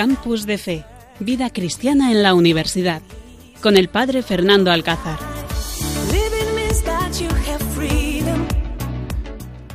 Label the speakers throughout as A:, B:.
A: Campus de Fe, Vida Cristiana en la Universidad, con el Padre Fernando Alcázar.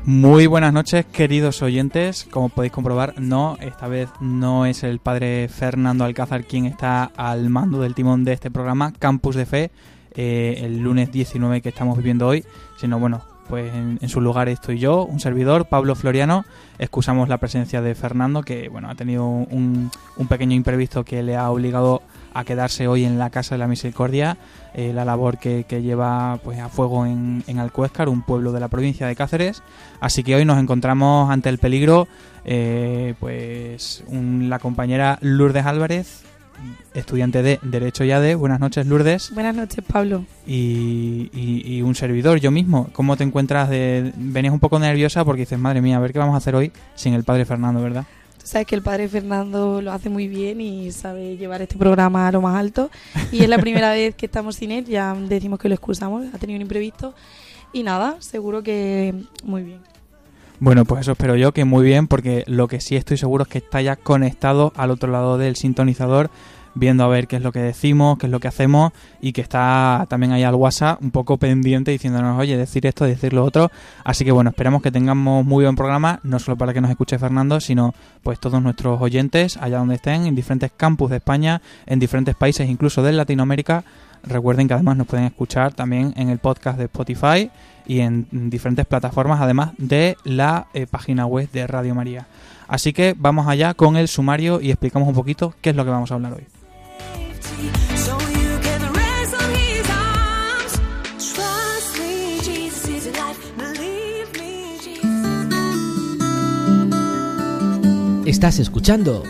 B: Muy buenas noches, queridos oyentes. Como podéis comprobar, no, esta vez no es el Padre Fernando Alcázar quien está al mando del timón de este programa, Campus de Fe, eh, el lunes 19 que estamos viviendo hoy, sino bueno, pues en, su lugar estoy yo, un servidor, Pablo Floriano. Excusamos la presencia de Fernando, que bueno, ha tenido un, pequeño imprevisto que le ha obligado a quedarse hoy en la Casa de la Misericordia, eh, la labor que, lleva pues a fuego en, en Alcuéscar, un pueblo de la provincia de Cáceres. Así que hoy nos encontramos ante el peligro, eh, pues la compañera Lourdes Álvarez, estudiante de Derecho y ADE. Buenas noches, Lourdes.
C: Buenas noches, Pablo.
B: Y, un servidor, yo mismo. ¿Cómo te encuentras? De... Venías un poco nerviosa porque dices, madre mía, a ver qué vamos a hacer hoy sin el padre Fernando, ¿verdad?
C: Tú sabes que el padre Fernando lo hace muy bien y sabe llevar este programa a lo más alto. Y es la primera vez que estamos sin él, ya decimos que lo excusamos, ha tenido un imprevisto. Y nada, seguro que muy bien.
B: Bueno, pues eso espero yo, que muy bien, porque lo que sí estoy seguro es que está ya conectado al otro lado del sintonizador, viendo a ver qué es lo que decimos, qué es lo que hacemos, y que está también ahí al WhatsApp un poco pendiente diciéndonos, oye, decir esto, decir lo otro. Así que bueno, esperamos que tengamos muy buen programa, no solo para que nos escuche Fernando, sino pues todos nuestros oyentes, allá donde estén, en diferentes campus de España, en diferentes países, incluso de Latinoamérica. Recuerden que además nos pueden escuchar también en el podcast de Spotify y en diferentes plataformas, además de la eh, página web de Radio María. Así que vamos allá con el sumario y explicamos un poquito qué es lo que vamos a hablar hoy.
D: Estás escuchando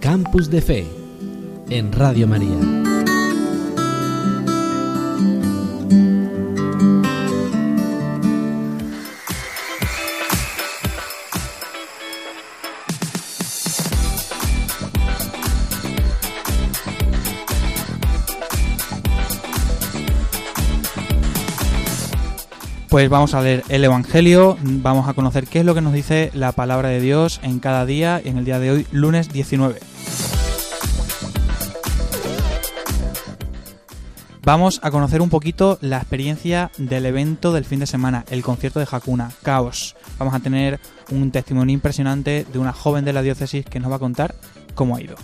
D: Campus de Fe en Radio María.
B: Pues vamos a leer el Evangelio, vamos a conocer qué es lo que nos dice la palabra de Dios en cada día y en el día de hoy, lunes 19. Vamos a conocer un poquito la experiencia del evento del fin de semana, el concierto de Hakuna, Caos. Vamos a tener un testimonio impresionante de una joven de la diócesis que nos va a contar cómo ha ido.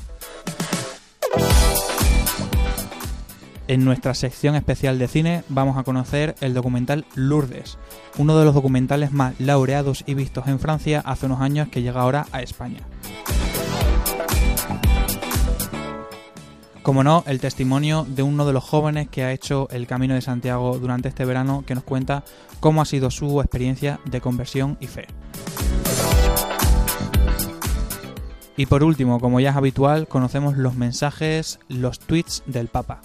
B: En nuestra sección especial de cine vamos a conocer el documental Lourdes, uno de los documentales más laureados y vistos en Francia hace unos años que llega ahora a España. Como no, el testimonio de uno de los jóvenes que ha hecho el Camino de Santiago durante este verano que nos cuenta cómo ha sido su experiencia de conversión y fe. Y por último, como ya es habitual, conocemos los mensajes, los tweets del Papa.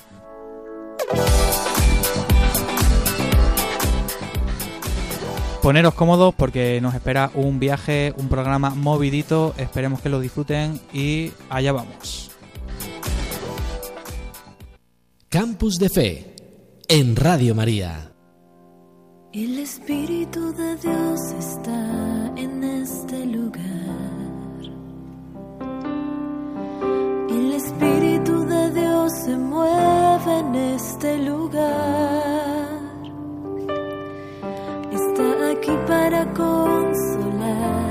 B: Poneros cómodos porque nos espera un viaje, un programa movidito, esperemos que lo disfruten y allá vamos.
D: Campus de Fe en Radio María.
E: El Espíritu de Dios está en este lugar. El Espíritu de Dios se mueve en este lugar. Está aquí para consolar,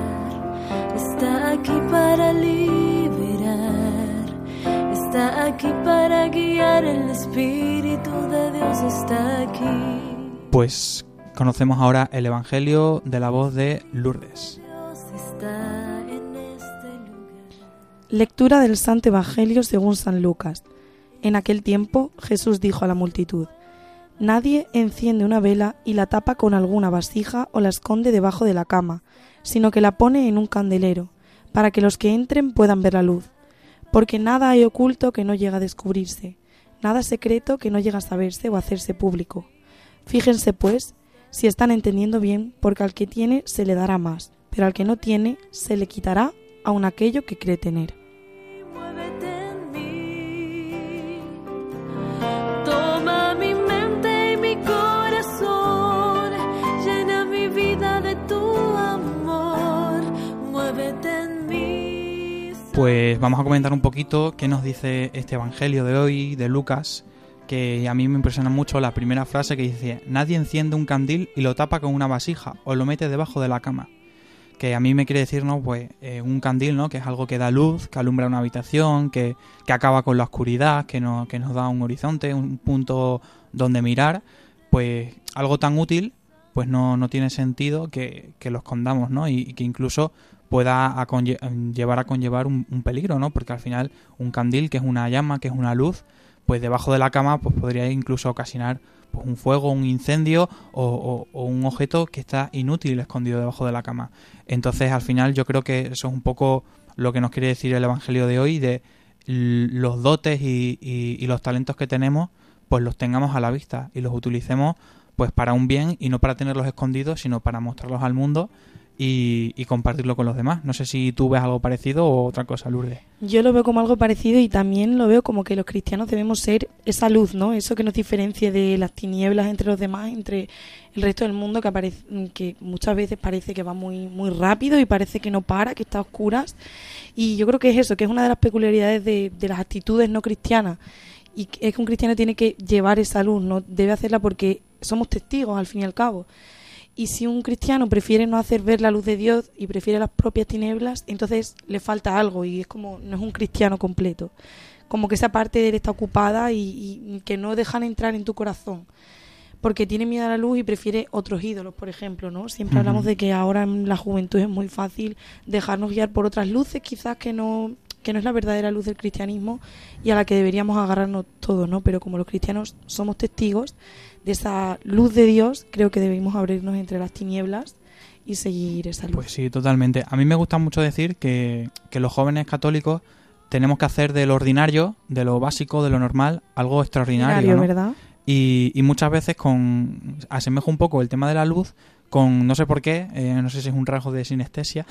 E: está aquí para liberar, está aquí para guiar. El Espíritu de Dios está aquí.
B: Pues conocemos ahora el Evangelio de la voz de Lourdes.
C: Lectura del Santo Evangelio según San Lucas. En aquel tiempo Jesús dijo a la multitud, Nadie enciende una vela y la tapa con alguna vasija o la esconde debajo de la cama, sino que la pone en un candelero, para que los que entren puedan ver la luz. Porque nada hay oculto que no llega a descubrirse, nada secreto que no llega a saberse o a hacerse público. Fíjense, pues, si están entendiendo bien, porque al que tiene se le dará más, pero al que no tiene se le quitará aun aquello que cree tener.
B: Pues vamos a comentar un poquito qué nos dice este Evangelio de hoy, de Lucas, que a mí me impresiona mucho la primera frase que dice, nadie enciende un candil y lo tapa con una vasija o lo mete debajo de la cama. Que a mí me quiere decir, ¿no? Pues eh, un candil, ¿no? Que es algo que da luz, que alumbra una habitación, que, que acaba con la oscuridad, que, no, que nos da un horizonte, un punto donde mirar. Pues algo tan útil, pues no, no tiene sentido que, que lo escondamos, ¿no? Y, y que incluso pueda a llevar a conllevar un, un, peligro, ¿no? Porque al final un candil, que es una llama, que es una luz, pues debajo de la cama pues podría incluso ocasionar pues, un fuego, un incendio o, un objeto que está inútil escondido debajo de la cama. Entonces al final yo creo que eso es un poco lo que nos quiere decir el Evangelio de hoy, de los dotes y, y los talentos que tenemos, pues los tengamos a la vista y los utilicemos pues para un bien y no para tenerlos escondidos, sino para mostrarlos al mundo y, y, compartirlo con los demás. No sé si tú ves algo parecido o otra cosa, Lourdes.
C: Yo lo veo como algo parecido y también lo veo como que los cristianos debemos ser esa luz, ¿no? Eso que nos diferencia de las tinieblas entre los demás, entre el resto del mundo que aparece, que muchas veces parece que va muy muy rápido y parece que no para, que está a oscuras. Y yo creo que es eso, que es una de las peculiaridades de, de las actitudes no cristianas. Y es que un cristiano tiene que llevar esa luz, no debe hacerla porque somos testigos al fin y al cabo. Y si un cristiano prefiere no hacer ver la luz de Dios y prefiere las propias tinieblas, entonces le falta algo y es como no es un cristiano completo. Como que esa parte de él está ocupada y, y que no dejan entrar en tu corazón. Porque tiene miedo a la luz y prefiere otros ídolos, por ejemplo, ¿no? Siempre uh -huh. hablamos de que ahora en la juventud es muy fácil dejarnos guiar por otras luces, quizás que no que no es la verdadera luz del cristianismo y a la que deberíamos agarrarnos todos, ¿no? Pero como los cristianos somos testigos de esa luz de Dios, creo que debemos abrirnos entre las tinieblas y seguir esa luz.
B: Pues sí, totalmente. A mí me gusta mucho decir que, que los jóvenes católicos tenemos que hacer de lo ordinario, de lo básico, de lo normal, algo extraordinario. ¿no?
C: ¿verdad?
B: Y, y, muchas veces con asemejo un poco el tema de la luz con no sé por qué, eh, no sé si es un rasgo de sinestesia,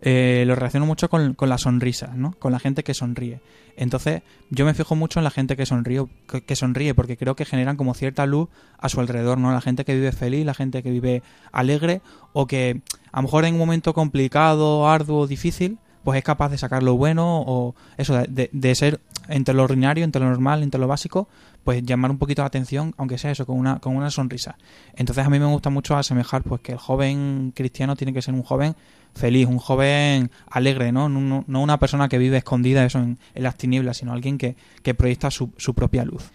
B: eh, lo relaciono mucho con, con, la sonrisa, ¿no? Con la gente que sonríe. Entonces, yo me fijo mucho en la gente que sonríe, que, sonríe, porque creo que generan como cierta luz a su alrededor, ¿no? La gente que vive feliz, la gente que vive alegre, o que a lo mejor en un momento complicado, arduo, difícil, pues es capaz de sacar lo bueno, o eso, de ser entre lo ordinario, entre lo normal, entre lo básico, pues llamar un poquito la atención, aunque sea eso, con una, con una sonrisa. Entonces a mí me gusta mucho asemejar pues que el joven cristiano tiene que ser un joven feliz, un joven alegre, ¿no? No, no una persona que vive escondida eso en, en las tinieblas, sino alguien que, que proyecta su, su propia luz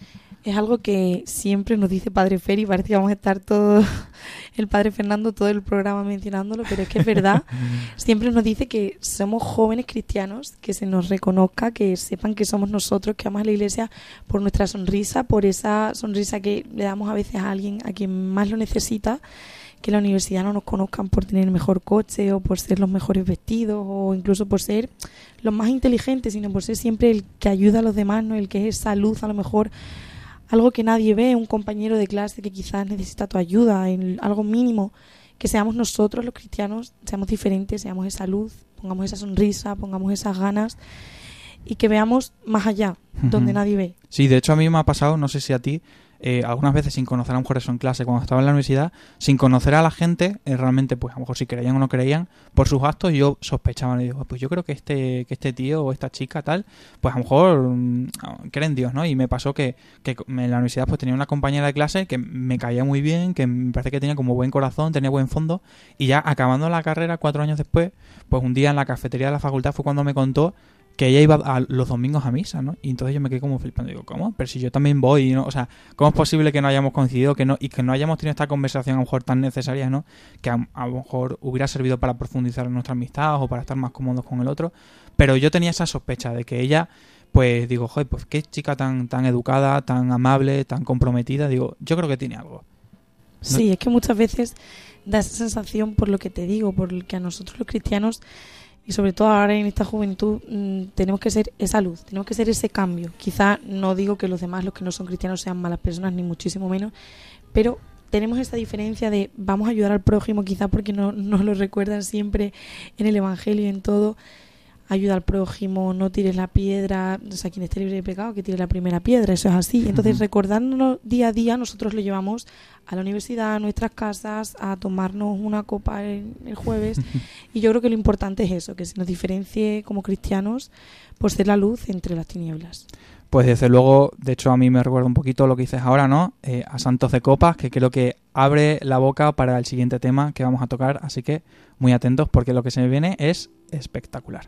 C: es algo que siempre nos dice Padre Feri, parece que vamos a estar todo, el Padre Fernando, todo el programa mencionándolo, pero es que es verdad, siempre nos dice que somos jóvenes cristianos, que se nos reconozca, que sepan que somos nosotros, que amamos a la iglesia por nuestra sonrisa, por esa sonrisa que le damos a veces a alguien, a quien más lo necesita, que la universidad no nos conozcan por tener el mejor coche o por ser los mejores vestidos o incluso por ser los más inteligentes, sino por ser siempre el que ayuda a los demás, ¿no? el que es esa luz a lo mejor algo que nadie ve, un compañero de clase que quizás necesita tu ayuda, en algo mínimo, que seamos nosotros los cristianos, seamos diferentes, seamos esa luz, pongamos esa sonrisa, pongamos esas ganas y que veamos más allá, uh -huh. donde nadie ve.
B: Sí, de hecho a mí me ha pasado, no sé si a ti, eh, algunas veces sin conocer a lo mejor en clase, cuando estaba en la universidad, sin conocer a la gente, eh, realmente, pues a lo mejor si creían o no creían, por sus actos yo sospechaba, y digo, pues yo creo que este, que este tío o esta chica tal, pues a lo mejor mmm, creen Dios, ¿no? Y me pasó que, que en la universidad pues tenía una compañera de clase que me caía muy bien, que me parece que tenía como buen corazón, tenía buen fondo, y ya acabando la carrera, cuatro años después, pues un día en la cafetería de la facultad fue cuando me contó que ella iba a los domingos a misa, ¿no? Y entonces yo me quedé como flipando, digo, ¿cómo? Pero si yo también voy, ¿no? O sea, ¿cómo es posible que no hayamos coincidido que no, y que no hayamos tenido esta conversación a lo mejor tan necesaria, ¿no? Que a, lo mejor hubiera servido para profundizar en nuestra amistad o para estar más cómodos con el otro. Pero yo tenía esa sospecha de que ella, pues digo, joder, pues qué chica tan, tan educada, tan amable, tan comprometida, digo, yo creo que tiene algo.
C: Sí, es que muchas veces da esa sensación por lo que te digo, por lo que a nosotros los cristianos y sobre todo ahora en esta juventud mmm, tenemos que ser esa luz, tenemos que ser ese cambio. Quizá no digo que los demás, los que no son cristianos, sean malas personas, ni muchísimo menos, pero tenemos esa diferencia de vamos a ayudar al prójimo, quizá porque no, nos lo recuerdan siempre en el Evangelio y en todo, ayuda al prójimo, no tires la piedra, o sea, quien esté libre de pecado, que tire la primera piedra, eso es así. Entonces, recordándonos día a día, nosotros lo llevamos a la universidad, a nuestras casas, a tomarnos una copa el, el jueves. y yo creo que lo importante es eso, que se nos diferencie como cristianos por ser la luz entre las tinieblas.
B: Pues desde luego, de hecho a mí me recuerda un poquito lo que dices ahora, ¿no? Eh, a Santos de Copas, que creo que abre la boca para el siguiente tema que vamos a tocar, así que muy atentos porque lo que se me viene es espectacular.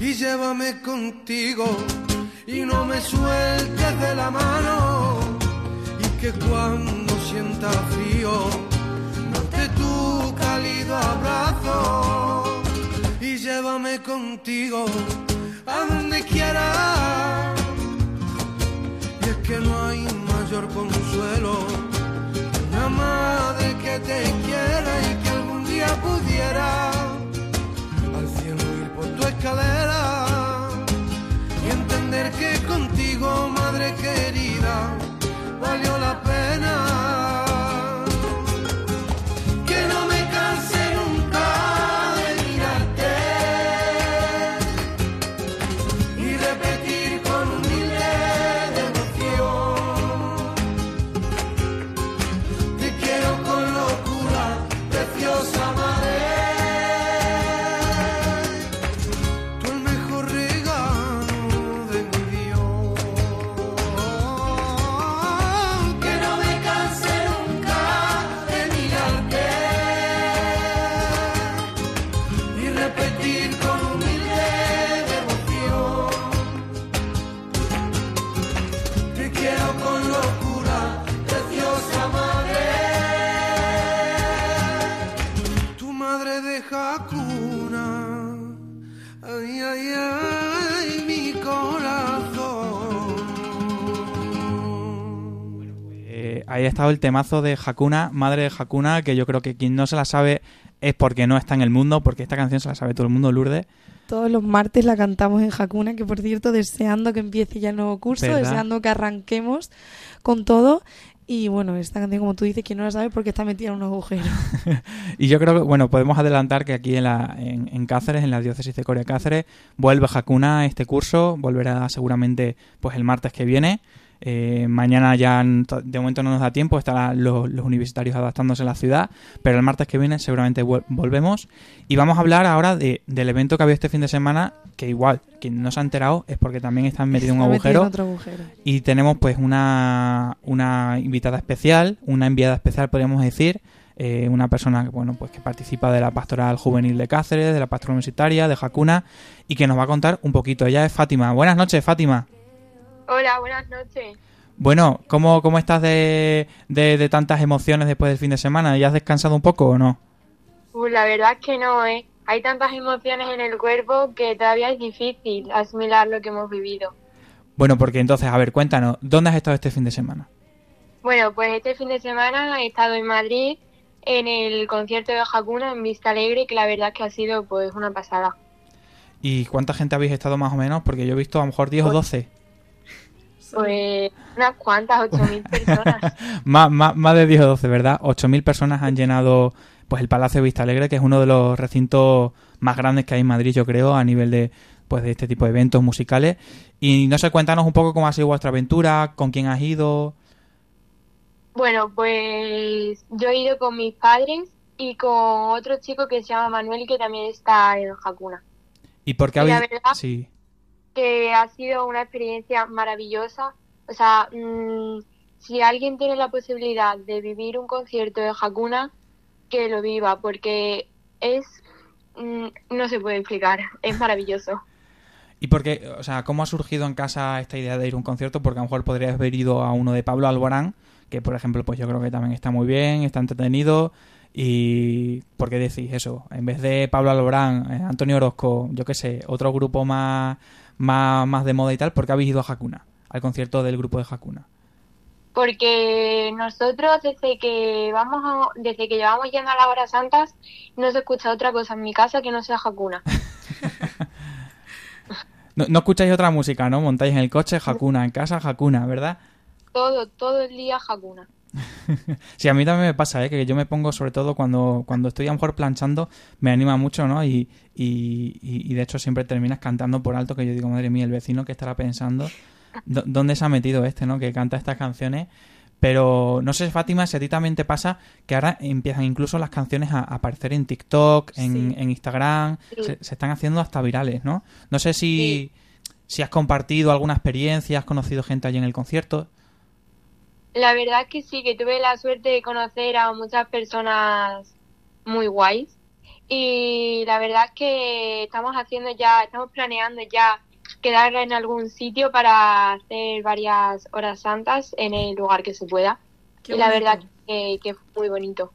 F: Y llévame contigo y no me sueltes de la mano. Y que cuando sienta frío note tu cálido abrazo. Y llévame contigo a donde quiera. Y es que no hay mayor consuelo una madre que te quiera y que algún día pudiera escalera y entender que contigo madre querida valió la pena.
B: Eh, ahí ha estado el temazo de Hakuna, madre de Hakuna, que yo creo que quien no se la sabe es porque no está en el mundo, porque esta canción se la sabe todo el mundo, Lourdes.
C: Todos los martes la cantamos en Hakuna, que por cierto, deseando que empiece ya el nuevo curso,
B: ¿Verdad?
C: deseando que arranquemos con todo. Y bueno, esta canción, como tú dices, quien no la sabe porque está metida en un agujero.
B: Y yo creo que, bueno, podemos adelantar que aquí en, la, en, en Cáceres, en la diócesis de Corea Cáceres, vuelve Hakuna este curso, volverá seguramente pues el martes que viene. Eh, mañana ya de momento no nos da tiempo, estarán los, los universitarios adaptándose a la ciudad, pero el martes que viene seguramente volvemos. Y vamos a hablar ahora de, del evento que había este fin de semana, que igual, quien no se ha enterado es porque también están metido en un
C: Está
B: agujero.
C: en otro agujero.
B: Y tenemos pues una, una invitada especial, una enviada especial podríamos decir, eh, una persona bueno pues que participa de la pastoral juvenil de Cáceres, de la pastoral universitaria, de Jacuna y que nos va a contar un poquito. Ella es Fátima. Buenas noches, Fátima.
G: Hola, buenas noches.
B: Bueno, ¿cómo, cómo estás de, de, de tantas emociones después del fin de semana? ¿Ya has descansado un poco o no?
G: Uh, la verdad es que no, ¿eh? Hay tantas emociones en el cuerpo que todavía es difícil asimilar lo que hemos vivido.
B: Bueno, porque entonces, a ver, cuéntanos, ¿dónde has estado este fin de semana?
G: Bueno, pues este fin de semana he estado en Madrid en el concierto de Hakuna en Vista Alegre, que la verdad es que ha sido pues una pasada.
B: ¿Y cuánta gente habéis estado más o menos? Porque yo he visto a lo mejor 10 o 12.
G: Pues unas cuantas, ocho mil personas.
B: más, más, más de 10 o 12, ¿verdad? 8.000 personas han llenado pues el Palacio de Vista Alegre, que es uno de los recintos más grandes que hay en Madrid, yo creo, a nivel de pues de este tipo de eventos musicales. Y no sé, cuéntanos un poco cómo ha sido vuestra aventura, con quién has ido.
G: Bueno, pues yo he ido con mis padres y con otro chico que se llama Manuel, que también está en Hakuna.
B: ¿Y por qué
G: la
B: habéis...?
G: verdad-
B: Sí.
G: Que ha sido una experiencia maravillosa. O sea, mm, si alguien tiene la posibilidad de vivir un concierto de Hakuna, que lo viva, porque es, mm, no se puede explicar, es maravilloso.
B: ¿Y por qué, o sea, cómo ha surgido en casa esta idea de ir a un concierto? Porque a lo mejor podrías haber ido a uno de Pablo Alborán, que por ejemplo, pues yo creo que también está muy bien, está entretenido. Y ¿por qué decís eso? En vez de Pablo Alborán, eh, Antonio Orozco, yo qué sé, otro grupo más, más, más de moda y tal, ¿por qué habéis ido a Hakuna? Al concierto del grupo de Hakuna.
G: Porque nosotros desde que vamos a- desde que llevamos yendo a las horas santas no se escucha otra cosa en mi casa que no sea Hakuna.
B: No, no escucháis otra música, ¿no? Montáis en el coche Hakuna, en casa Hakuna, ¿verdad?
G: Todo, todo el día Hakuna.
B: Sí, a mí también me pasa, ¿eh? que yo me pongo, sobre todo cuando, cuando estoy a lo mejor planchando, me anima mucho, ¿no? Y, y, de hecho siempre terminas cantando por alto, que yo digo, madre mía, el vecino que estará pensando, ¿dó- ¿dónde se ha metido este, ¿no? Que canta estas canciones. Pero no sé, Fátima, si a ti también te pasa que ahora empiezan incluso las canciones a aparecer en TikTok, en,
C: Sí.
B: en Instagram,
G: Sí.
B: se, se están haciendo hasta virales, ¿no? No sé si, si has compartido alguna experiencia, has conocido gente allí en el concierto.
G: La verdad es que sí, que tuve la suerte de conocer a muchas personas muy guays. Y la verdad es que estamos haciendo ya, estamos planeando ya quedar en algún sitio para hacer varias horas santas en el lugar que se pueda.
C: Qué
G: y la
C: bonito.
G: verdad que, que fue muy bonito.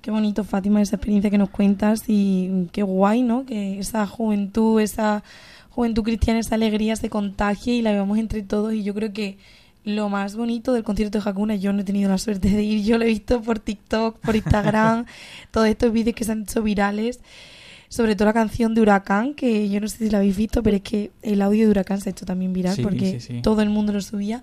C: Qué bonito, Fátima, esa experiencia que nos cuentas y qué guay, ¿no? Que esa juventud, esa juventud cristiana, esa alegría se contagie y la vemos entre todos. Y yo creo que lo más bonito del concierto de Hakuna, yo no he tenido la suerte de ir, yo lo he visto por TikTok, por Instagram, todos estos vídeos que se han hecho virales. Sobre todo la canción de Huracán, que yo no sé si la habéis visto, pero es que el audio de Huracán se ha hecho también viral
B: Sí,
C: porque
B: sí, sí.
C: todo el mundo lo subía.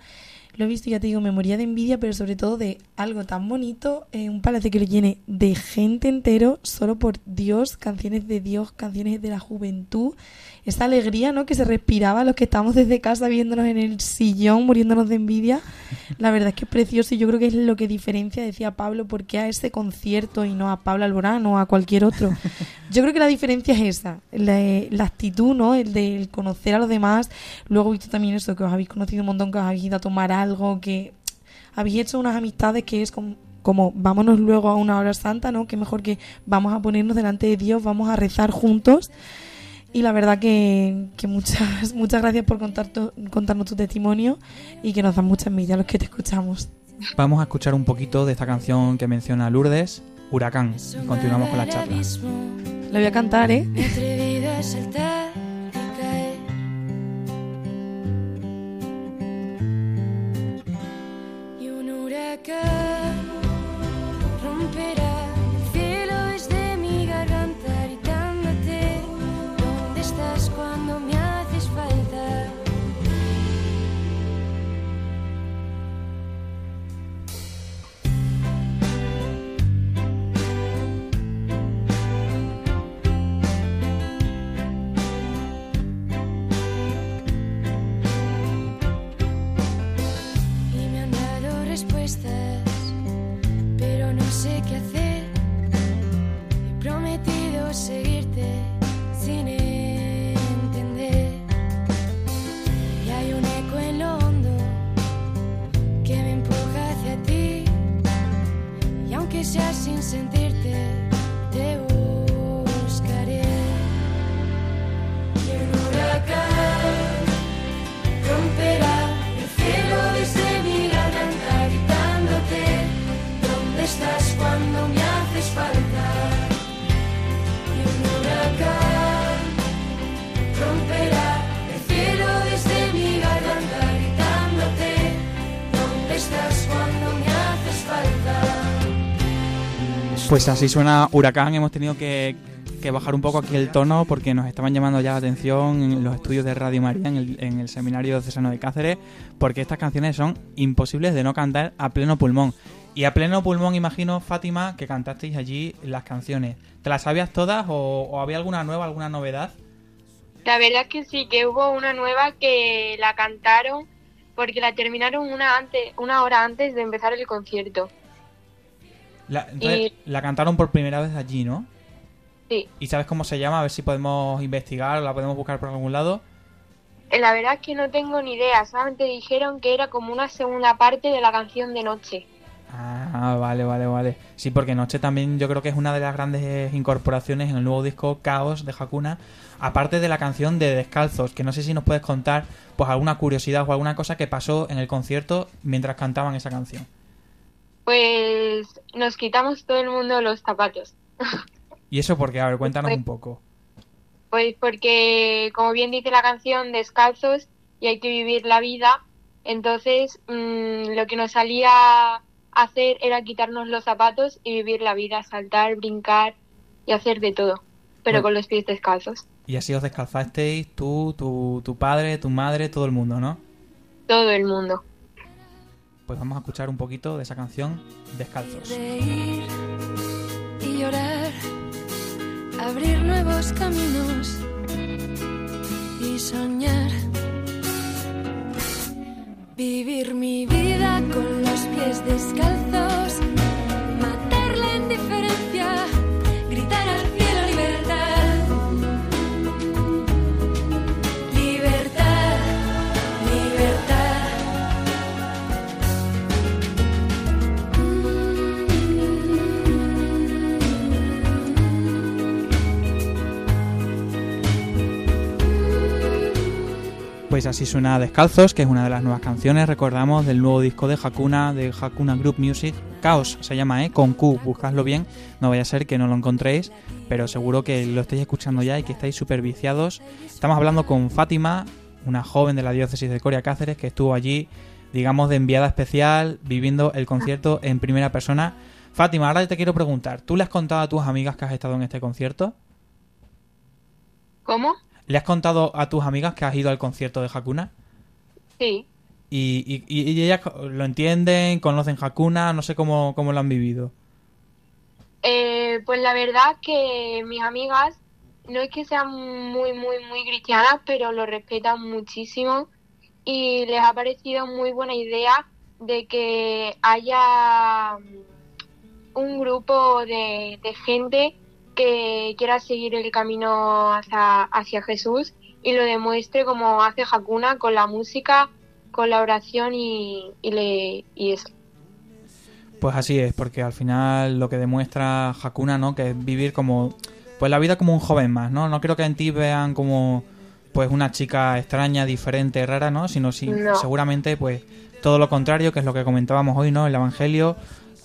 C: Lo he visto ya te digo, me moría de envidia, pero sobre todo de algo tan bonito, eh, un palacio que lo llene de gente entero, solo por Dios, canciones de Dios, canciones de la juventud, esa alegría, ¿no? Que se respiraba los que estamos desde casa viéndonos en el sillón, muriéndonos de envidia. La verdad es que es precioso y yo creo que es lo que diferencia, decía Pablo, por qué a ese concierto y no a Pablo Alborán o a cualquier otro. Yo creo que la diferencia es esa, la, la actitud, ¿no? El conocer a los demás. Luego he visto también eso, que os habéis conocido un montón, que os habéis ido a tomar algo, que habéis hecho unas amistades que es como, como vámonos luego a una hora santa, ¿no? Que mejor que vamos a ponernos delante de Dios, vamos a rezar juntos. Y la verdad que, que muchas, muchas gracias por contar tu- contarnos tu testimonio y que nos dan mucha envidia a los que te escuchamos.
B: Vamos a escuchar un poquito de esta canción que menciona Lourdes, Huracán. Y continuamos con la charla.
C: Lo voy a cantar, ¿eh?
B: Pues así suena Huracán. Hemos tenido que, que bajar un poco aquí el tono porque nos estaban llamando ya la atención en los estudios de Radio María, en el, en el Seminario Cesano de Cáceres, porque estas canciones son imposibles de no cantar a pleno pulmón. Y a pleno pulmón, imagino, Fátima, que cantasteis allí las canciones. ¿Te las sabías todas o, o había alguna nueva, alguna novedad?
G: La verdad es que sí, que hubo una nueva que la cantaron porque la terminaron una antes, una hora antes de empezar el concierto.
B: La, entonces, la cantaron por primera vez allí, ¿no?
G: Sí,
B: ¿Y sabes cómo se llama? A ver si podemos investigar o la podemos buscar por algún lado.
G: Eh, la verdad es que no tengo ni idea, solamente dijeron que era como una segunda parte de la canción de noche.
B: Ah, vale, vale, vale. Sí, porque Noche también yo creo que es una de las grandes incorporaciones en el nuevo disco Caos de Hakuna, aparte de la canción de Descalzos, que no sé si nos puedes contar pues alguna curiosidad o alguna cosa que pasó en el concierto mientras cantaban esa canción.
G: Pues nos quitamos todo el mundo los zapatos.
B: ¿Y eso porque A ver, cuéntanos un poco.
G: Pues porque, como bien dice la canción, descalzos y hay que vivir la vida. Entonces, mm, lo que nos salía a hacer era quitarnos los zapatos y vivir la vida, saltar, brincar y hacer de todo, pero
B: Bueno.
G: con los pies descalzos.
B: Y así os descalzasteis tú, tu, tu padre, tu madre, todo el mundo, ¿no?
G: Todo el mundo.
B: Pues vamos a escuchar un poquito de esa canción Descalzos.
E: Reír y llorar, abrir nuevos caminos y soñar. Vivir mi vida con los pies descalzos,
B: Pues así suena Descalzos, que es una de las nuevas canciones, recordamos, del nuevo disco de Hakuna, de Hakuna Group Music. Caos se llama, ¿eh? Con Q, buscadlo bien, no vaya a ser que no lo encontréis, pero seguro que lo estáis escuchando ya y que estáis súper viciados. Estamos hablando con Fátima, una joven de la diócesis de Coria Cáceres, que estuvo allí, digamos, de enviada especial, viviendo el concierto en primera persona. Fátima, ahora te quiero preguntar, ¿tú le has contado a tus amigas que has estado en este concierto?
G: ¿Cómo?
B: ¿Le has contado a tus amigas que has ido al concierto de Hakuna?
G: Sí.
B: Y, y, y- ellas lo entienden, conocen Hakuna, no sé cómo, cómo lo han vivido.
G: Eh, pues la verdad que mis amigas no es que sean muy, muy, muy cristianas, pero lo respetan muchísimo y les ha parecido muy buena idea de que haya mm, un grupo de, de gente que quiera seguir el camino hacia, hacia Jesús y lo demuestre como hace Hakuna con la música, con la oración y, y, le, y eso.
B: Pues así es, porque al final lo que demuestra Hakuna, ¿no? Que es vivir como, pues la vida como un joven más, ¿no? No creo que en ti vean como, pues una chica extraña, diferente, rara, ¿no? Sino si,
G: No.
B: seguramente, pues todo lo contrario, que es lo que comentábamos hoy, ¿no? El Evangelio,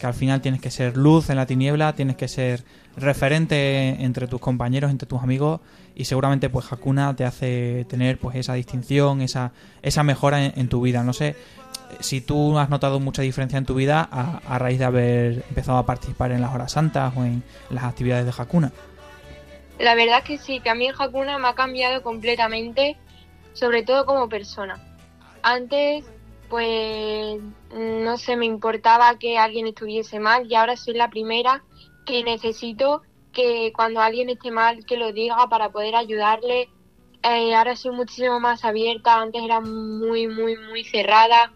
B: que al final tienes que ser luz en la tiniebla, tienes que ser referente entre tus compañeros, entre tus amigos y seguramente pues Hakuna te hace tener pues esa distinción, esa, esa mejora en, tu vida. No sé si tú has notado mucha diferencia en tu vida a, raíz de haber empezado a participar en las horas santas o en las actividades de Hakuna.
G: La verdad que sí, que a mí el Hakuna me ha cambiado completamente, sobre todo como persona. Antes, pues, no sé, me importaba que alguien estuviese mal y ahora soy la primera que necesito que cuando alguien esté mal, que lo diga para poder ayudarle. Eh, ahora soy muchísimo más abierta, antes era muy, muy, muy cerrada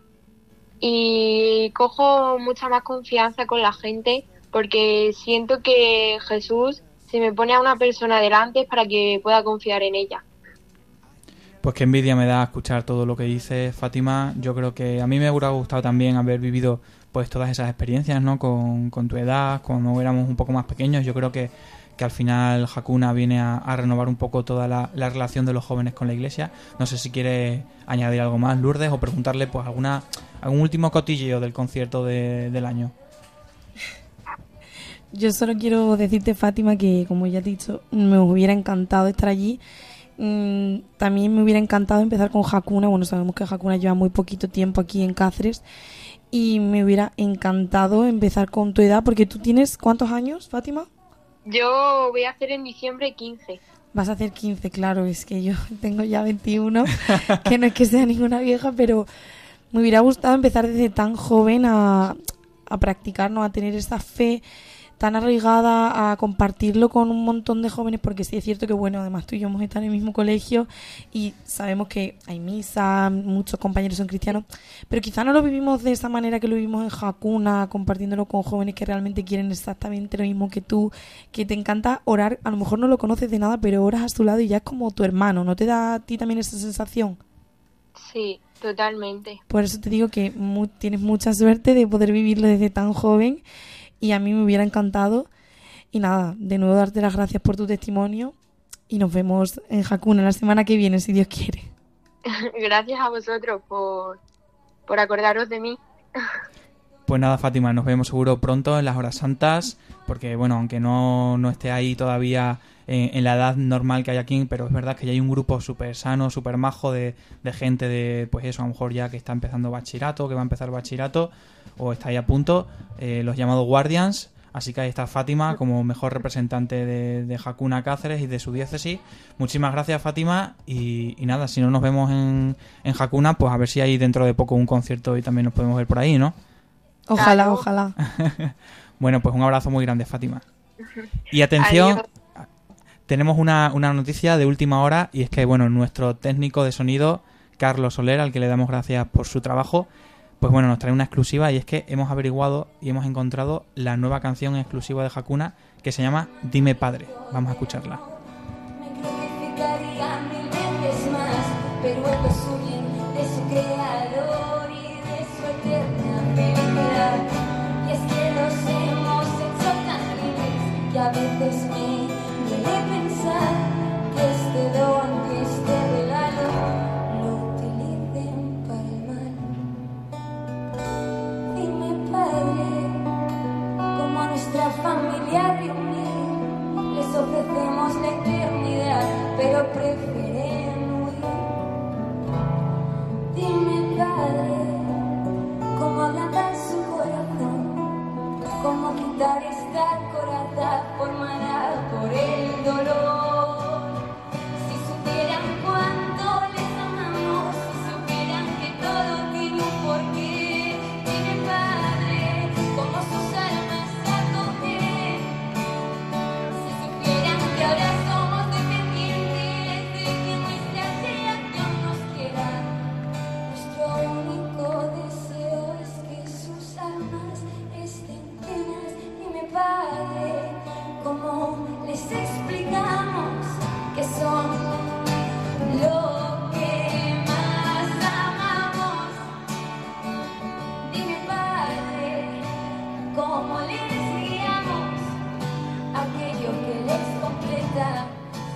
G: y cojo mucha más confianza con la gente porque siento que Jesús si me pone a una persona delante para que pueda confiar en ella.
B: Pues qué envidia me da escuchar todo lo que dice Fátima. Yo creo que a mí me hubiera gustado también haber vivido pues todas esas experiencias, ¿no? Con, con tu edad, cuando éramos un poco más pequeños. Yo creo que, que al final Hakuna viene a, renovar un poco toda la, la relación de los jóvenes con la iglesia. No sé si quiere añadir algo más, Lourdes, o preguntarle pues alguna algún último cotilleo del concierto de- del año.
C: Yo solo quiero decirte, Fátima, que como ya te he dicho, me hubiera encantado estar allí. Mm, también me hubiera encantado empezar con Hakuna. Bueno, sabemos que Hakuna lleva muy poquito tiempo aquí en Cáceres. Y me hubiera encantado empezar con tu edad, porque tú tienes ¿cuántos años, Fátima?
G: Yo voy a hacer en diciembre 15.
C: Vas a hacer 15, claro, es que yo tengo ya 21, que no es que sea ninguna vieja, pero me hubiera gustado empezar desde tan joven a, a practicar, ¿no? a tener esa fe tan arraigada, a compartirlo con un montón de jóvenes, porque sí es cierto que, bueno, además tú y yo hemos estado en el mismo colegio y sabemos que hay misa, muchos compañeros son cristianos, pero quizá no lo vivimos de esa manera que lo vivimos en Hakuna, compartiéndolo con jóvenes que realmente quieren exactamente lo mismo que tú, que te encanta orar, a lo mejor no lo conoces de nada, pero oras a su lado y ya es como tu hermano, ¿no te da a ti también esa sensación?
G: Sí, totalmente.
C: Por eso te digo que mu- tienes mucha suerte de poder vivirlo desde tan joven y a mí me hubiera encantado. Y nada, de nuevo darte las gracias por tu testimonio y nos vemos en Hakuna la semana que viene, si Dios quiere.
G: Gracias a vosotros por, por acordaros de mí.
B: Pues nada, Fátima, nos vemos seguro pronto en las horas santas, porque bueno, aunque no, no esté ahí todavía en, en la edad normal que hay aquí, pero es verdad que ya hay un grupo súper sano, súper majo de, de gente de, pues eso, a lo mejor ya que está empezando bachillerato, que va a empezar bachillerato, o está ahí a punto, eh, los llamados Guardians. Así que ahí está Fátima como mejor representante de, de Hakuna Cáceres y de su diócesis. Muchísimas gracias, Fátima. Y, y nada, si no nos vemos en, en Hakuna, pues a ver si hay dentro de poco un concierto y también nos podemos ver por ahí, ¿no?
C: Ojalá, ojalá.
B: Bueno, pues un abrazo muy grande, Fátima. Y atención,
G: Adiós.
B: Tenemos una, una noticia de última hora y es que, bueno, nuestro técnico de sonido, Carlos Soler, al que le damos gracias por su trabajo, pues bueno, nos trae una exclusiva y es que hemos averiguado y hemos encontrado la nueva canción exclusiva de Hakuna que se llama Dime Padre. Vamos a escucharla.
H: A veces me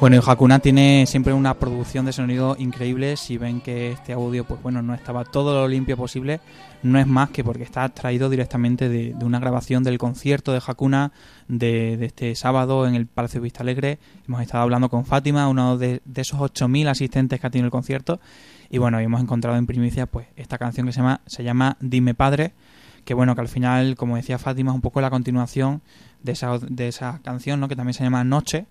B: Bueno, y Hakuna tiene siempre una producción de sonido increíble. Si ven que este audio, pues bueno, no estaba todo lo limpio posible, no es más que porque está traído directamente de, una grabación del concierto de Hakuna de, este sábado en el Palacio Vista Alegre. Hemos estado hablando con Fátima, uno de, de esos 8.000 asistentes que ha tenido el concierto. Y bueno, hemos encontrado en primicia pues esta canción que se llama, se llama Dime Padre, que bueno, que al final, como decía Fátima, es un poco la continuación de esa, de esa canción, ¿no? que también se llama Noche,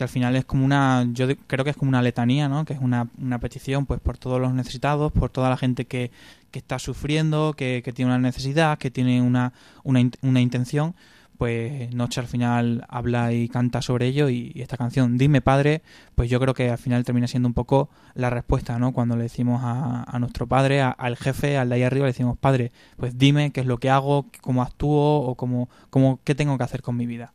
B: que al final es como una, yo creo que es como una letanía, ¿no? Que es una, una petición, pues, por todos los necesitados, por toda la gente que, que está sufriendo, que, tiene una necesidad, que tiene una, una, una intención, pues Noche al final habla y canta sobre ello y, esta canción, Dime Padre, pues yo creo que al final termina siendo un poco la respuesta, ¿no? Cuando le decimos a, a nuestro padre, al jefe, al de ahí arriba, le decimos, padre, pues dime qué es lo que hago, cómo actúo o cómo, cómo, qué tengo que hacer con mi vida.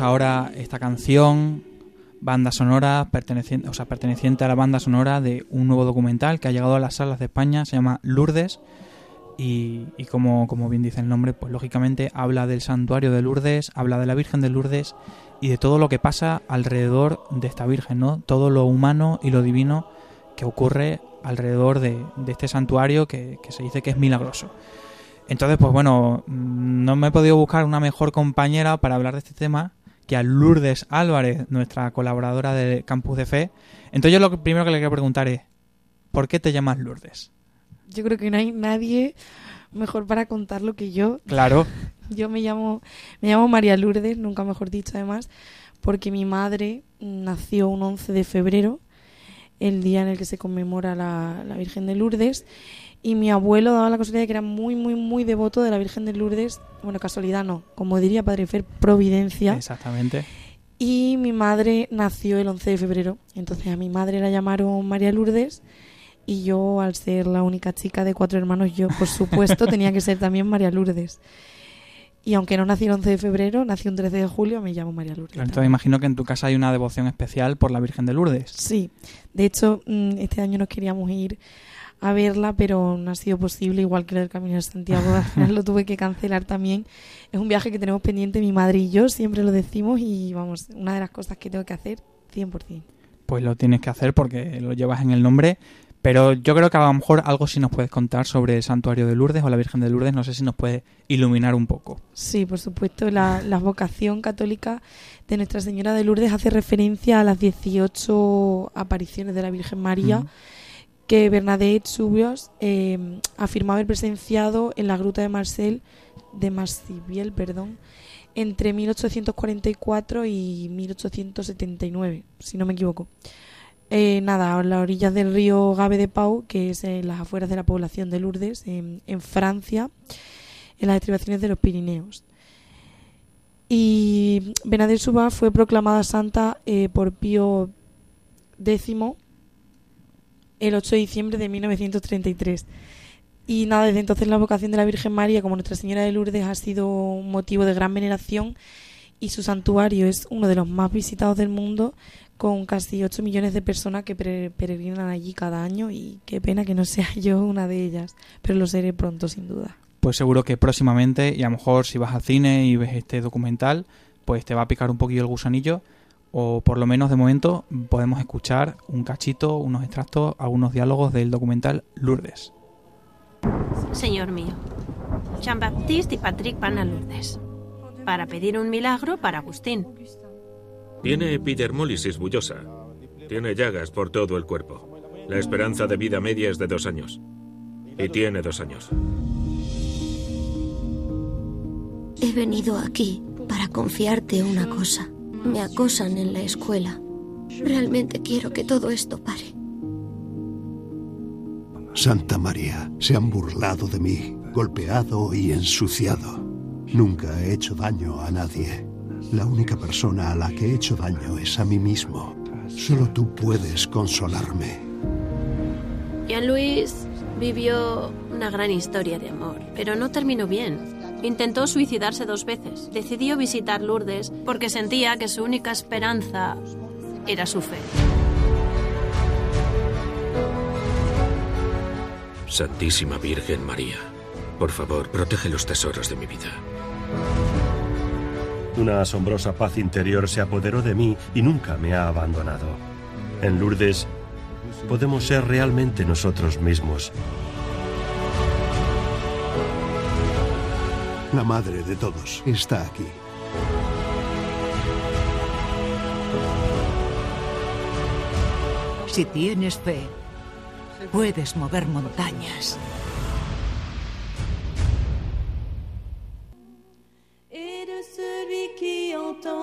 B: Ahora esta canción, banda sonora, perteneciente, o sea, perteneciente a la banda sonora de un nuevo documental que ha llegado a las salas de España, se llama Lourdes, y, como, como bien dice el nombre, pues lógicamente habla del santuario de Lourdes, habla de la Virgen de Lourdes y de todo lo que pasa alrededor de esta Virgen, ¿no? Todo lo humano y lo divino que ocurre alrededor de, de este santuario que, que se dice que es milagroso. Entonces, pues bueno, mm, no me he podido buscar una mejor compañera para hablar de este tema que a Lourdes Álvarez, nuestra colaboradora de Campus de Fe. Entonces yo lo primero que le quiero preguntar es, ¿por qué te llamas Lourdes?
C: Yo creo que no hay nadie mejor para contarlo que yo.
B: Claro.
C: Yo me llamo, me llamo María Lourdes, nunca mejor dicho además, porque mi madre nació un 11 de febrero, el día en el que se conmemora la, la Virgen de Lourdes, y mi abuelo daba la casualidad de que era muy, muy, muy devoto de la Virgen de Lourdes. Bueno, casualidad no, como diría Padre Fer, providencia.
B: Exactamente.
C: Y mi madre nació el 11 de febrero. Entonces a mi madre la llamaron María Lourdes y yo, al ser la única chica de cuatro hermanos, yo, por supuesto, tenía que ser también María Lourdes. Y aunque no nací el 11 de febrero, nací un 13 de julio, me llamo María Lourdes.
B: Claro, Entonces imagino que en tu casa hay una devoción especial por la Virgen de Lourdes.
C: Sí, de hecho, mm, este año nos queríamos ir a verla, pero no ha sido posible, igual que el Camino de Santiago, al final lo tuve que cancelar también. Es un viaje que tenemos pendiente mi madre y yo, siempre lo decimos y vamos, una de las cosas que tengo que hacer, 100%.
B: Pues lo tienes que hacer porque lo llevas en el nombre. Pero yo creo que a lo mejor algo sí nos puedes contar sobre el santuario de Lourdes o la Virgen de Lourdes. No sé si nos puede iluminar un poco.
C: Sí, por supuesto, la, la vocación católica de Nuestra Señora de Lourdes hace referencia a las 18 apariciones de la Virgen María. Que Bernadette Subios eh, afirmó haber presenciado en la gruta de Marcel, de Marcibiel, perdón, entre 1844 y 1879, si no me equivoco. Eh, nada, a las orillas del río Gabe de Pau, que es en las afueras de la población de Lourdes, en, en Francia, en las estribaciones de los Pirineos. Y Bernadette Suba fue proclamada santa eh, por Pío X el 8 de diciembre de 1933. Y nada, desde entonces la vocación de la Virgen María como Nuestra Señora de Lourdes ha sido un motivo de gran veneración y su santuario es uno de los más visitados del mundo con casi 8 millones de personas que peregrinan allí cada año y qué pena que no sea yo una de ellas, pero lo seré pronto sin duda.
B: Pues seguro que próximamente, y a lo mejor si vas al cine y ves este documental, pues te va a picar un poquillo el gusanillo. O por lo menos de momento podemos escuchar un cachito, unos extractos, algunos diálogos del documental Lourdes.
I: Señor mío, Jean-Baptiste y Patrick van a Lourdes para pedir un milagro para Agustín.
J: Tiene epidermólisis bullosa. Tiene llagas por todo el cuerpo. La esperanza de vida media es de dos años. Y tiene dos años.
K: He venido aquí para confiarte una cosa. Me acosan en la escuela. Realmente quiero que todo esto pare.
L: Santa María, se han burlado de mí, golpeado y ensuciado. Nunca he hecho daño a nadie. La única persona a la que he hecho daño es a mí mismo. Solo tú puedes consolarme.
I: Jean-Louis vivió una gran historia de amor, pero no terminó bien. Intentó suicidarse dos veces. Decidió visitar Lourdes porque sentía que su única esperanza era su fe.
J: Santísima Virgen María, por favor, protege los tesoros de mi vida.
M: Una asombrosa paz interior se apoderó de mí y nunca me ha abandonado. En Lourdes podemos ser realmente nosotros mismos.
L: La madre de todos está aquí.
N: Si tienes fe, puedes mover montañas.
E: et de celui qui entend,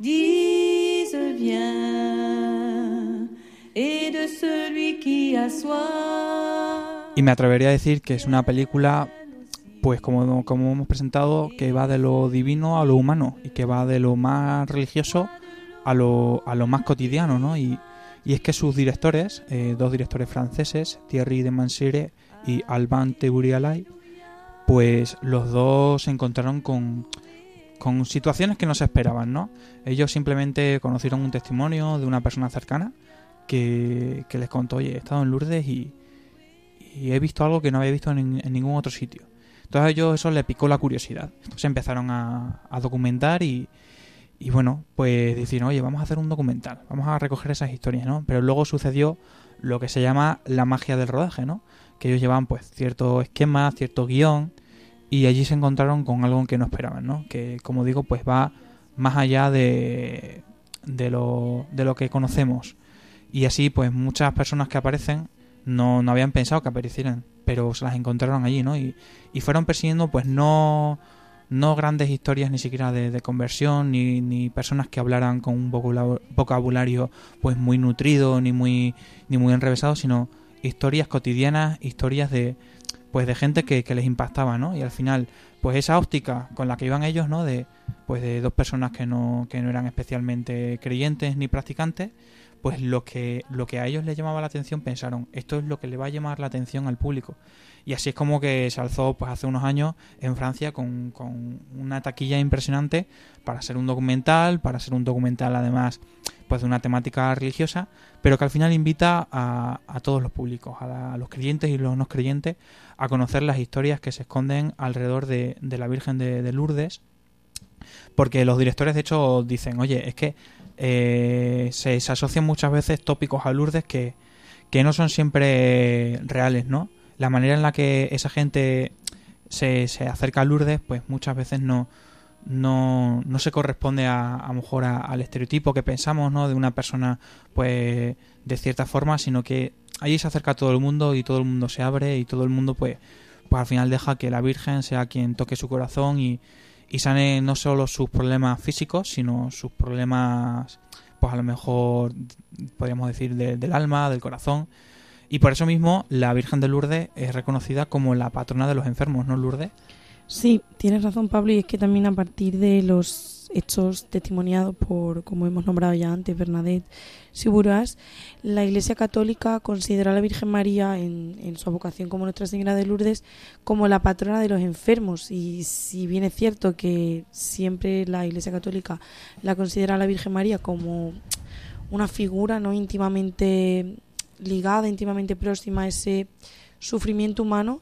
E: dise viens, et de celui qui a soif.
B: Y me atrevería a decir que es una película, pues como, como hemos presentado, que va de lo divino a lo humano y que va de lo más religioso a lo, a lo más cotidiano, ¿no? Y, y es que sus directores, eh, dos directores franceses, Thierry de Mansire y Alban Tebourialay, pues los dos se encontraron con, con situaciones que no se esperaban, ¿no? Ellos simplemente conocieron un testimonio de una persona cercana que, que les contó, oye, he estado en Lourdes y, he visto algo que no había visto en ningún otro sitio. Entonces a ellos eso les picó la curiosidad. Entonces empezaron a, documentar y, bueno, pues dijeron, oye, vamos a hacer un documental, vamos a recoger esas historias, ¿no? Pero luego sucedió lo que se llama la magia del rodaje, ¿no? Que ellos llevaban pues cierto esquema, cierto guion y allí se encontraron con algo que no esperaban, ¿no? Que como digo, pues va más allá de, de, lo, de lo que conocemos. Y así pues muchas personas que aparecen no, no habían pensado que aparecieran pero se las encontraron allí, ¿no? Y, y fueron persiguiendo, pues no, no grandes historias ni siquiera de, de conversión, ni, ni, personas que hablaran con un vocabulario pues muy nutrido, ni muy, ni muy enrevesado, sino historias cotidianas, historias de pues de gente que, que les impactaba, ¿no? Y al final, pues esa óptica con la que iban ellos, ¿no? De pues de dos personas que no, que no eran especialmente creyentes ni practicantes, pues lo que, lo que a ellos les llamaba la atención pensaron, esto es lo que le va a llamar la atención al público. Y así es como que se alzó pues hace unos años en Francia con, con una taquilla impresionante para ser un documental, para ser un documental además pues de una temática religiosa, pero que al final invita a, a todos los públicos, a, la, los creyentes y los no creyentes, a conocer las historias que se esconden alrededor de, de la Virgen de, de Lourdes, porque los directores de hecho dicen, oye, es que eh, se, asocian muchas veces tópicos a Lourdes que, que, no son siempre reales, ¿no? La manera en la que esa gente se, se acerca a Lourdes, pues muchas veces no, no, no se corresponde a, a lo mejor a, al estereotipo que pensamos, ¿no? De una persona, pues, de cierta forma, sino que allí se acerca a todo el mundo y todo el mundo se abre y todo el mundo, pues, pues al final deja que la Virgen sea quien toque su corazón y, y sane no solo sus problemas físicos, sino sus problemas, pues a lo mejor podríamos decir de, del alma, del corazón. Y por eso mismo la Virgen de Lourdes es reconocida como la patrona de los enfermos, ¿no, Lourdes?
C: Sí, tienes razón, Pablo, y es que también a partir de los hechos testimoniados por, como hemos nombrado ya antes, Bernadette Siburas, la Iglesia Católica considera a la Virgen María en, en, su vocación como Nuestra Señora de Lourdes como la patrona de los enfermos. Y si bien es cierto que siempre la Iglesia Católica la considera a la Virgen María como una figura no íntimamente ligada, íntimamente próxima a ese sufrimiento humano,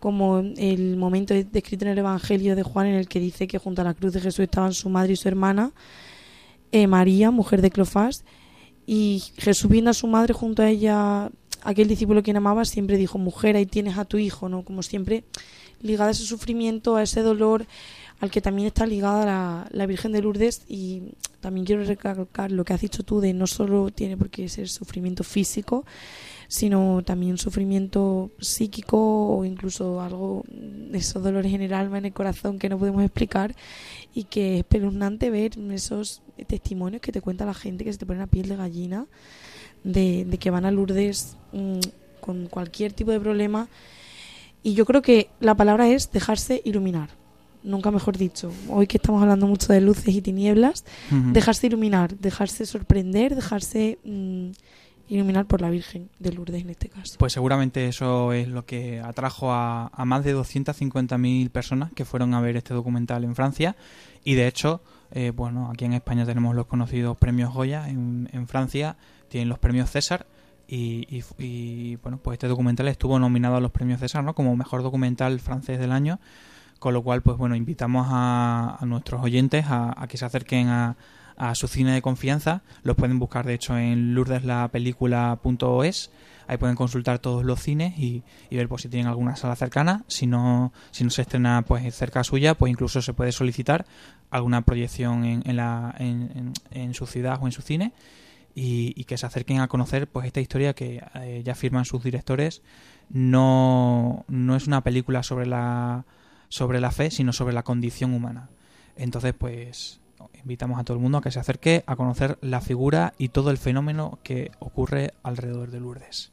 C: como el momento descrito en el Evangelio de Juan en el que dice que junto a la cruz de Jesús estaban su madre y su hermana, eh, María, mujer de Clofás, y Jesús viendo a su madre junto a ella, aquel discípulo que amaba, siempre dijo, mujer, ahí tienes a tu hijo, ¿no? Como siempre, ligada a ese sufrimiento, a ese dolor, al que también está ligada la, la Virgen de Lourdes y también quiero recalcar lo que has dicho tú de no solo tiene por qué ser sufrimiento físico, sino también sufrimiento psíquico o incluso algo esos dolores en el alma, en el corazón que no podemos explicar y que es espeluznante ver esos testimonios que te cuenta la gente que se te pone la piel de gallina de, de que van a Lourdes mmm, con cualquier tipo de problema. Y yo creo que la palabra es dejarse iluminar. Nunca mejor dicho, hoy que estamos hablando mucho de luces y tinieblas, uh -huh. dejarse iluminar, dejarse sorprender, dejarse mmm, iluminar por la Virgen de Lourdes en este caso.
B: Pues seguramente eso es lo que atrajo a, a más de 250.000 personas que fueron a ver este documental en Francia y de hecho, eh, bueno, aquí en España tenemos los conocidos premios Goya, en, Francia tienen los premios César y, bueno, pues este documental estuvo nominado a los premios César, ¿no? Como mejor documental francés del año, con lo cual, pues bueno, invitamos a, a nuestros oyentes a que se acerquen a, a su cine de confianza. Los pueden buscar, de hecho, en lourdeslapelícula.es. Ahí pueden consultar todos los cines y, y, ver pues, si tienen alguna sala cercana. Si no, si no se estrena pues cerca suya, pues incluso se puede solicitar alguna proyección en, en, la, en, su ciudad o en su cine. Y, y, que se acerquen a conocer pues esta historia que eh, ya firman sus directores. No, no es una película sobre la, sobre la fe, sino sobre la condición humana. Entonces, pues invitamos a todo el mundo a que se acerque a conocer la figura y todo el fenómeno que ocurre alrededor de Lourdes.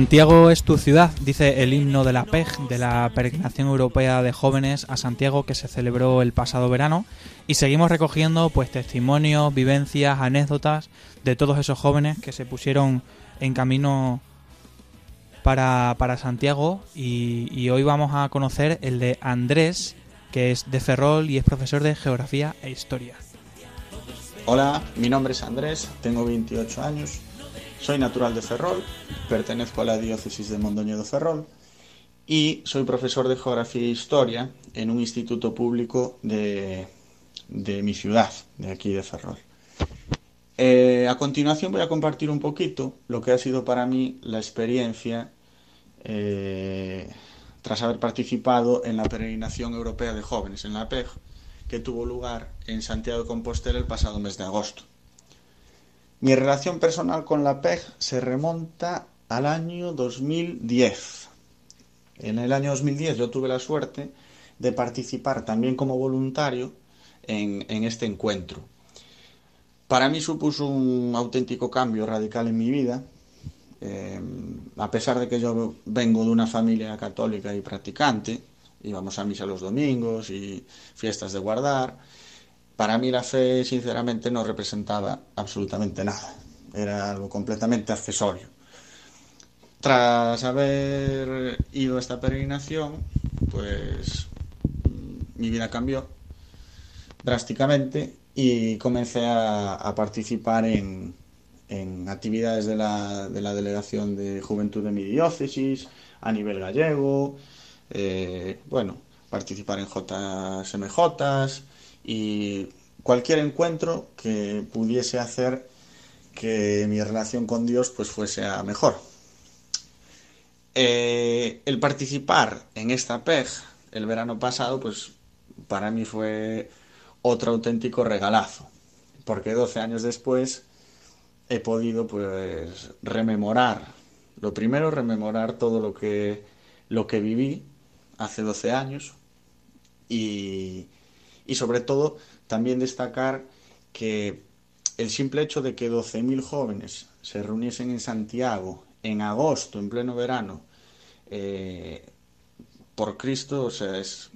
O: Santiago es tu ciudad,
B: dice el himno de la PEG, de la Peregrinación Europea de Jóvenes a Santiago que se celebró el pasado verano y seguimos recogiendo pues testimonios, vivencias, anécdotas de todos esos jóvenes que se pusieron en camino para, para Santiago y, y hoy vamos a conocer el de Andrés que es de Ferrol y es profesor de Geografía e Historia.
P: Hola, mi nombre es Andrés, tengo 28 años, soy natural de Ferrol, pertenezco a la diócesis de Mondoñedo Ferrol y soy profesor de Geografía e Historia en un instituto público de, de mi ciudad, de aquí de Ferrol. Eh, a continuación voy a compartir un poquito lo que ha sido para mí la experiencia eh, tras haber participado en la peregrinación europea de jóvenes, en la PEG, que tuvo lugar en Santiago de Compostela el pasado mes de agosto. Mi relación personal con la PEG se remonta al año 2010. En el año 2010 yo tuve la suerte de participar también como voluntario en, este encuentro. Para mí supuso un auténtico cambio radical en mi vida, eh, a pesar de que yo vengo de una familia católica y practicante, íbamos a misa los domingos y fiestas de guardar. Para mí la fe, sinceramente, no representaba absolutamente nada. Era algo completamente accesorio. Tras haber ido a esta peregrinación, pues mi vida cambió drásticamente y comencé a, participar en, actividades de la, de la, Delegación de Juventud de mi diócesis, a nivel gallego, eh, bueno, participar en JSMJ y cualquier encuentro que pudiese hacer que mi relación con Dios pues fuese a mejor. Eh, el participar en esta PEG el verano pasado pues para mí fue otro auténtico regalazo, porque 12 años después he podido pues rememorar, lo primero rememorar todo lo que, lo que viví hace 12 años y, y sobre todo también destacar que el simple hecho de que 12.000 jóvenes se reuniesen en Santiago en agosto, en pleno verano, eh, por Cristo, o sea, es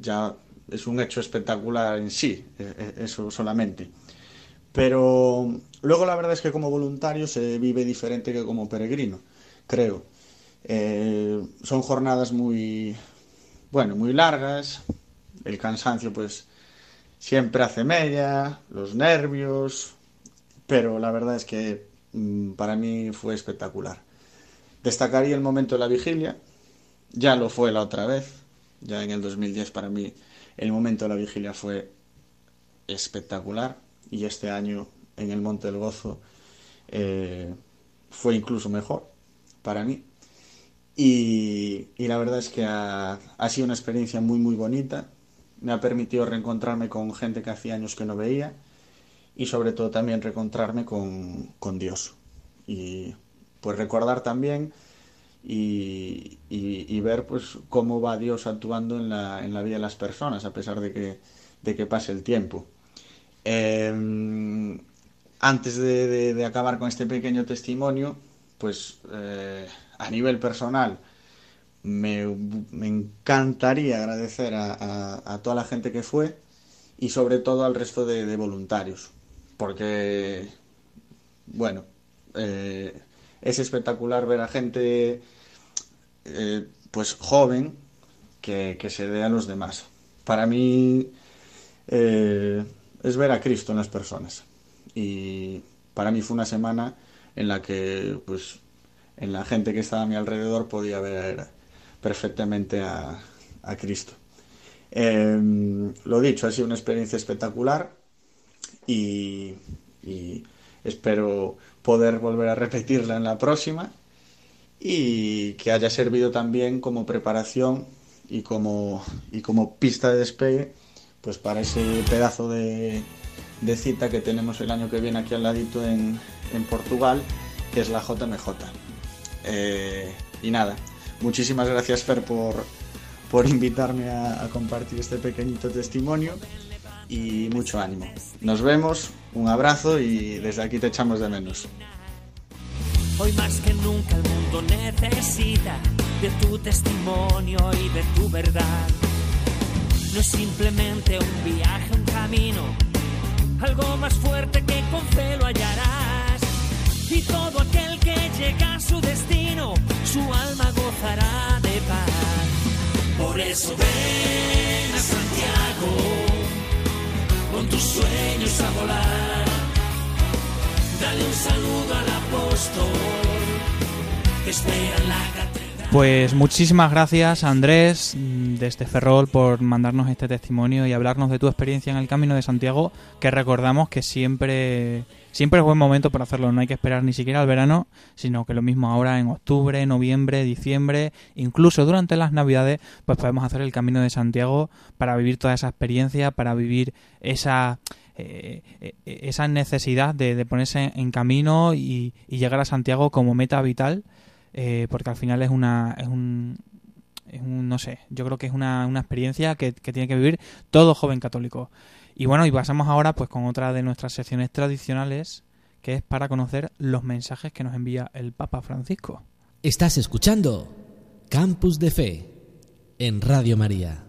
P: ya es un hecho espectacular en sí, e, e, eso solamente. Pero luego la verdad es que como voluntario se vive diferente que como peregrino, creo. Eh, son jornadas muy, bueno, muy largas, el cansancio pues siempre hace mella, los nervios, pero la verdad es que mm, para mí fue espectacular. Destacaría el momento de la vigilia, ya lo fue la otra vez, ya en el 2010 para mí el momento de la vigilia fue espectacular y este año en el Monte del Gozo eh, fue incluso mejor para mí. Y, la verdad es que ha, sido una experiencia muy, muy bonita. Me ha permitido reencontrarme con gente que hacía años que no veía y sobre todo también reencontrarme con, con Dios. Y pues recordar también y, y, ver pues cómo va Dios actuando en la, en la vida de las personas a pesar de que, de que pase el tiempo. Eh, antes de, de, de, acabar con este pequeño testimonio, pues eh, a nivel personal, me, me encantaría agradecer a, a, a, toda la gente que fue y sobre todo al resto de, voluntarios, porque, bueno, eh, es espectacular ver a gente eh, pues joven que, que, se dé a los demás. Para mí eh, es ver a Cristo en las personas y para mí fue una semana en la que pues en la gente que estaba a mi alrededor podía ver perfectamente a, a Cristo. Eh, lo dicho, ha sido una experiencia espectacular y, y, espero poder volver a repetirla en la próxima y que haya servido también como preparación y como, y como pista de despegue pues para ese pedazo de, de cita que tenemos el año que viene aquí al ladito en, en Portugal, que es la JMJ. Eh, y nada, muchísimas gracias Fer por, por invitarme a, a compartir este pequeñito testimonio y mucho ánimo. Nos vemos, un abrazo y desde aquí te echamos de menos.
O: Hoy más que nunca el mundo necesita de tu testimonio y de tu verdad. No es simplemente un viaje, un camino, algo más fuerte que con fe lo hallarás. Y todo aquel que llega a su destino, su alma gozará de paz. Por eso ven a Santiago, con tus sueños a volar. Dale un saludo al apóstol, espera en la catedral.
B: Pues muchísimas gracias Andrés mm, desde Ferrol por mandarnos este testimonio y hablarnos de tu experiencia en el Camino de Santiago, que recordamos que siempre siempre es buen momento para hacerlo, no hay que esperar ni siquiera al verano, sino que lo mismo ahora en octubre, noviembre, diciembre, incluso durante las Navidades, pues podemos hacer el Camino de Santiago para vivir toda esa experiencia, para vivir esa eh, eh, esa necesidad de, de ponerse en camino y, y llegar a Santiago como meta vital eh, porque al final es una es un, es un no sé yo creo que es una, una experiencia que, que tiene que vivir todo joven católico y bueno y pasamos ahora pues con otra de nuestras secciones tradicionales que es para conocer los mensajes que nos envía el Papa Francisco
D: Estás escuchando Campus de Fe en Radio María.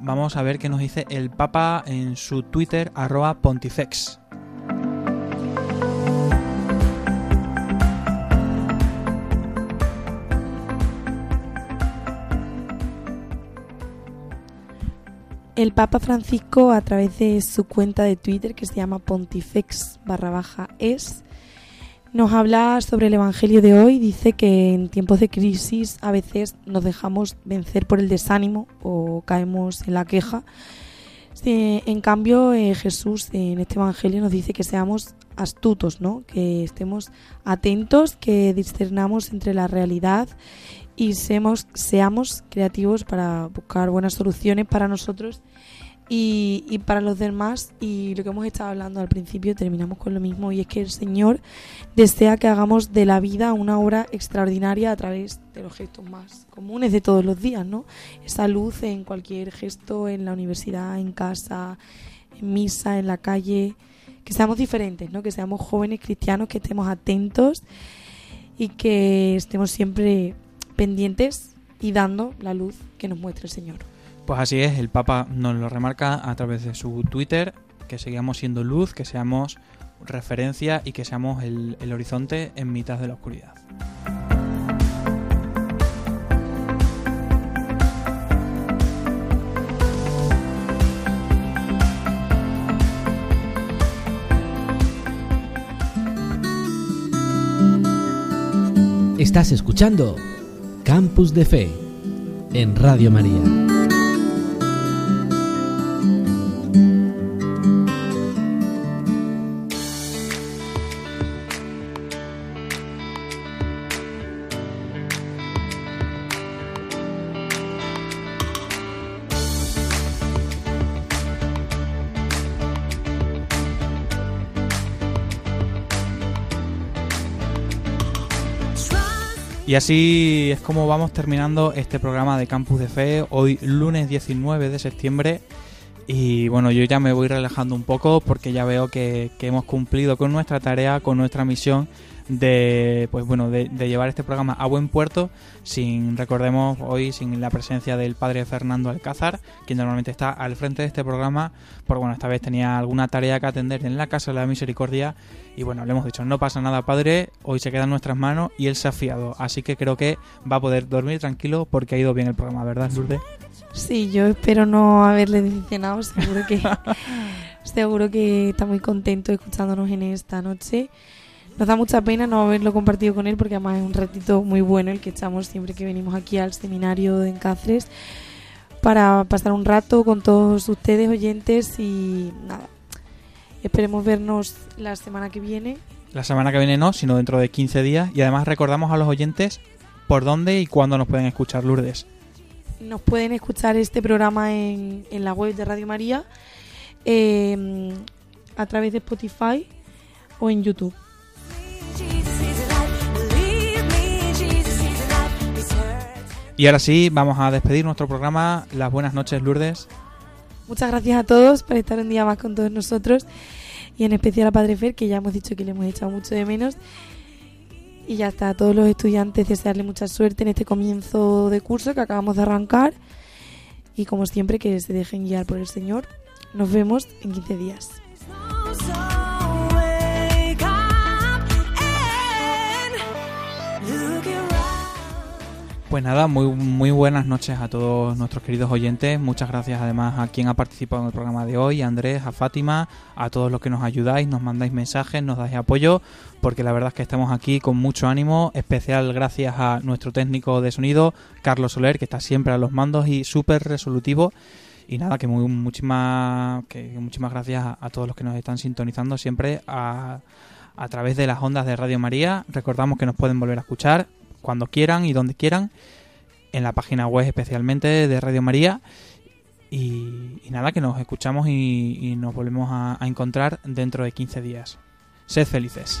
B: Vamos a ver qué nos dice el Papa en su Twitter arroba pontifex.
C: El Papa Francisco, a través de su cuenta de Twitter, que se llama pontifex barra baja es, nos habla sobre el Evangelio de hoy. Dice que en tiempos de crisis a veces nos dejamos vencer por el desánimo o caemos en la queja. En cambio, eh, Jesús en este Evangelio nos dice que seamos astutos, ¿no? que estemos atentos, que discernamos entre la realidad y seamos, seamos creativos para buscar buenas soluciones para nosotros y, y para los demás. Y lo que hemos estado hablando al principio, terminamos con lo mismo, y es que el Señor desea que hagamos de la vida una obra extraordinaria a través de los gestos más comunes de todos los días, ¿no? Esa luz en cualquier gesto, en la universidad, en casa, en misa, en la calle, que seamos diferentes, ¿no? Que seamos jóvenes cristianos, que estemos atentos y que estemos siempre pendientes y dando la luz que nos muestra el Señor.
B: Pues así es, el Papa nos lo remarca a través de su Twitter, que sigamos siendo luz, que seamos referencia y que seamos el, el horizonte en mitad de la oscuridad.
D: Estás escuchando Campus de Fe en Radio María.
B: Y así es como vamos terminando este programa de Campus de Fe, hoy lunes 19 de septiembre. Y bueno, yo ya me voy relajando un poco porque ya veo que, hemos cumplido con nuestra tarea, con nuestra misión de pues bueno de, de llevar este programa a buen puerto sin recordemos hoy sin la presencia del padre Fernando Alcázar quien normalmente está al frente de este programa porque bueno esta vez tenía alguna tarea que atender en la casa de la misericordia y bueno le hemos dicho no pasa nada padre hoy se queda en nuestras manos y él se ha fiado así que creo que va a poder dormir tranquilo porque ha ido bien el programa verdad Lourdes
C: Sí, yo espero no haberle decepcionado, seguro que seguro que está muy contento escuchándonos en esta noche. Nos da mucha pena no haberlo compartido con él porque además es un ratito muy bueno el que echamos siempre que venimos aquí al seminario en Cáceres para pasar un rato con todos ustedes oyentes y nada. Esperemos vernos la semana que viene
B: La semana que viene no, sino dentro de 15 días. Y además recordamos a los oyentes por dónde y cuándo nos pueden escuchar, Lourdes.
C: Nos pueden escuchar este programa en, en la web de Radio María, eh, a través de Spotify o en YouTube.
B: Y ahora sí, vamos a despedir nuestro programa. Las buenas noches, Lourdes.
C: Muchas gracias a todos por estar un día más con todos nosotros y en especial a Padre Fer, que ya hemos dicho que le hemos echado mucho de menos. Y ya está, a todos los estudiantes desearle mucha suerte en este comienzo de curso que acabamos de arrancar. Y como siempre, que se dejen guiar por el Señor. Nos vemos en 15 días.
B: Pues nada, muy, muy buenas noches a todos nuestros queridos oyentes. Muchas gracias además a quien ha participado en el programa de hoy, a Andrés, a Fátima, a todos los que nos ayudáis, nos mandáis mensajes, nos dais apoyo, porque la verdad es que estamos aquí con mucho ánimo, especial gracias a nuestro técnico de sonido, Carlos Soler, que está siempre a los mandos y súper resolutivo. Y nada, que muy, muchísimas, que muchísimas gracias a, a todos los que nos están sintonizando siempre a, a través de las ondas de Radio María. Recordamos que nos pueden volver a escuchar cuando quieran y donde quieran, en la página web especialmente de Radio María. Y, nada, que nos escuchamos y, y nos volvemos a, a encontrar dentro de 15 días. Sed felices.